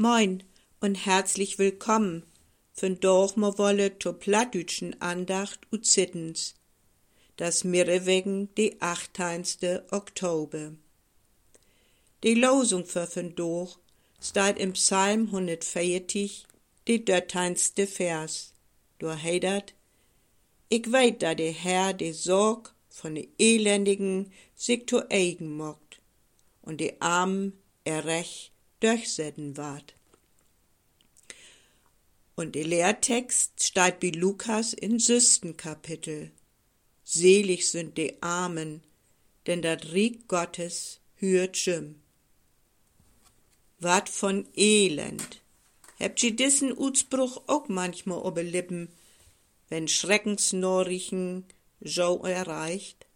Moin und herzlich willkommen. Vandaag ma wolle to Plattdütschen Andacht u Zittens. Das wegen die 18. Oktober. Die Losung für vandaag steht im Psalm 140, die 13. Vers. Du heidert, ich weet, da der Herr die Sorg von de Elendigen sich zu eigen mocht und die Armen er recht durchsetzen ward. Und der Lehrtext steht bei Lukas in Kapitel. Selig sind die Armen, denn das Rieg Gottes hört Jim. Wat von Elend. Habt ihr diesen Utspruch auch manchmal ober Lippen, wenn Schreckensnorichen so erreicht?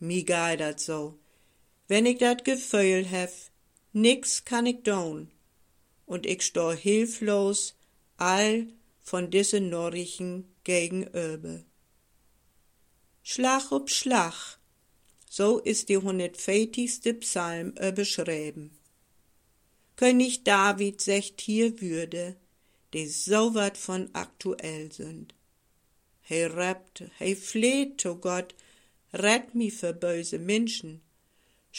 Mi geht dat so. Wenn ich dat Gefühl hef, nix kann ich tun. Und ich steh hilflos all von diesen Norrichen gegenüber. Schlag ob Schlag, so ist die 140. Psalm beschrieben. König David secht hier Würde, die so wat von aktuell sind. He rappt, he fleht zu Gott, rett mi für böse Menschen,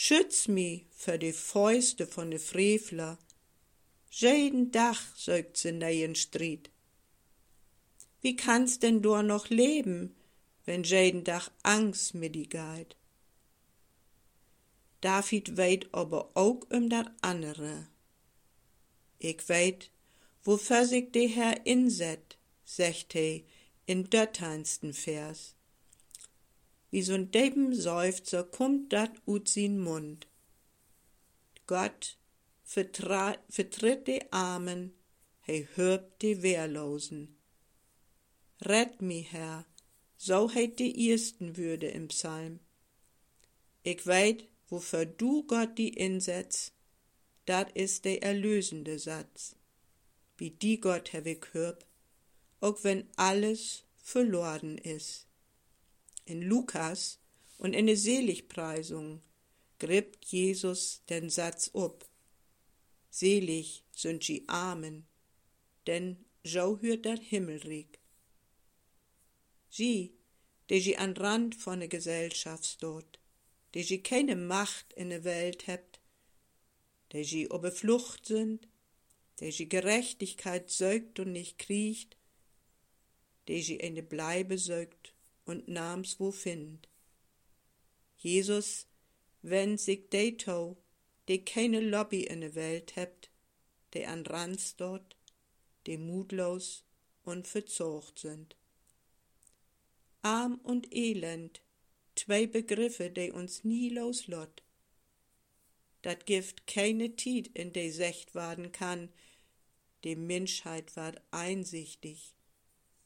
Schütz mi für die Fäuste von de Frevler. Jeden Dach sögt sie neien Stried. Wie kannst denn du noch leben, wenn jeden Dach Angst mit die geht? David weit aber auch um dat andere. Ich weit, wofür sich der Herr inset, secht he in dörteinsten Vers. Wie so'n deben Seufzer kommt dat ut sin Mund. Gott vertritt de Armen, he hört de Wehrlosen. Rett mi, Herr, so heit die ersten Würde im Psalm. Ich weit, wofür du Gott die insetzt, dat is der erlösende Satz. Wie die Gott hab ich auch wenn alles verloren is in Lukas und in der Seligpreisung gript Jesus den Satz ob. Selig sind die Armen, denn so hört der Himmelreich. Sie, die sie an Rand von der Gesellschaft steht, die sie keine Macht in der Welt hebt, die sie ober Flucht sind, die sie Gerechtigkeit sögt und nicht kriecht, die sie in der Bleibe sögt und nahm's wo find. Jesus, wenn sich de to, de keine Lobby in der Welt hebt, de an Ranz dort, de mutlos und verzocht sind. Arm und Elend, zwei Begriffe, de uns nie loslott. Dat Gift keine Tiet in de Secht waden kann, de Menschheit ward einsichtig.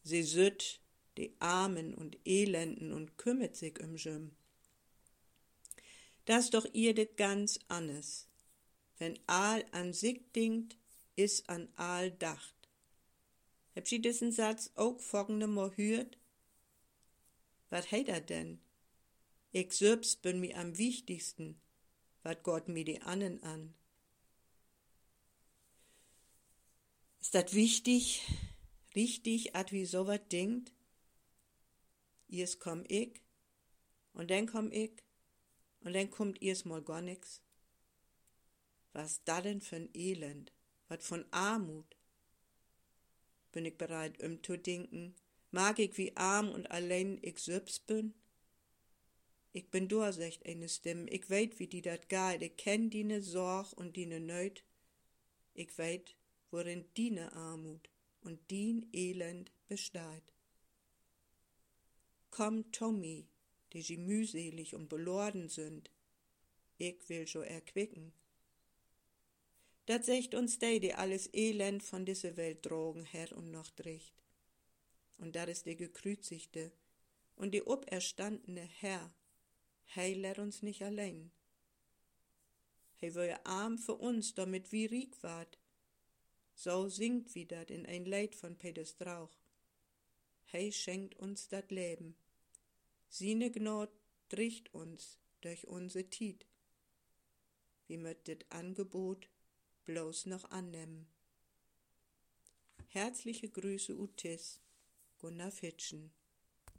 Sie sütt die Armen und Elenden und kümmert sich um Jüm. Das doch ihr det ganz annes. Wenn all an sich dingt, is an all dacht. Hab sie diesen Satz auch folgende Mal hört? Wat heit er denn? Ich selbst bin mir am wichtigsten, wat Gott mir die annen an. Ist dat wichtig, richtig, at wie so wat denkt? Erst komm ich, und dann komm ich, und dann kommt erst mal gar nix. Was da denn für ein Elend, was von Armut? Bin ich bereit, um zu denken, mag ich wie arm und allein ich selbst bin? Ich bin durchsicht eine Stimme, ich weet, wie die dat geht, ich kenn dine Sorg und dine Nöt. Ich weet, worin dine Armut und din Elend besteht. Komm, Tommy, die sie mühselig und belorden sind. Ich will so erquicken. Dat secht uns de, die alles Elend von dieser Welt drogen, Herr und noch dricht. Und dat ist der gekreuzigte und die oberstandene Herr. Hei lehrt uns nicht allein. Hei will arm für uns, damit wie riek ward. So singt wie dat in ein Leid von Peter Strauch. Hei schenkt uns dat Leben. Sine Gnad dricht uns durch unse Tiet. Wie möt dit Angebot bloß noch annehmen. Herzliche Grüße Utis, Gunnar Fitschen.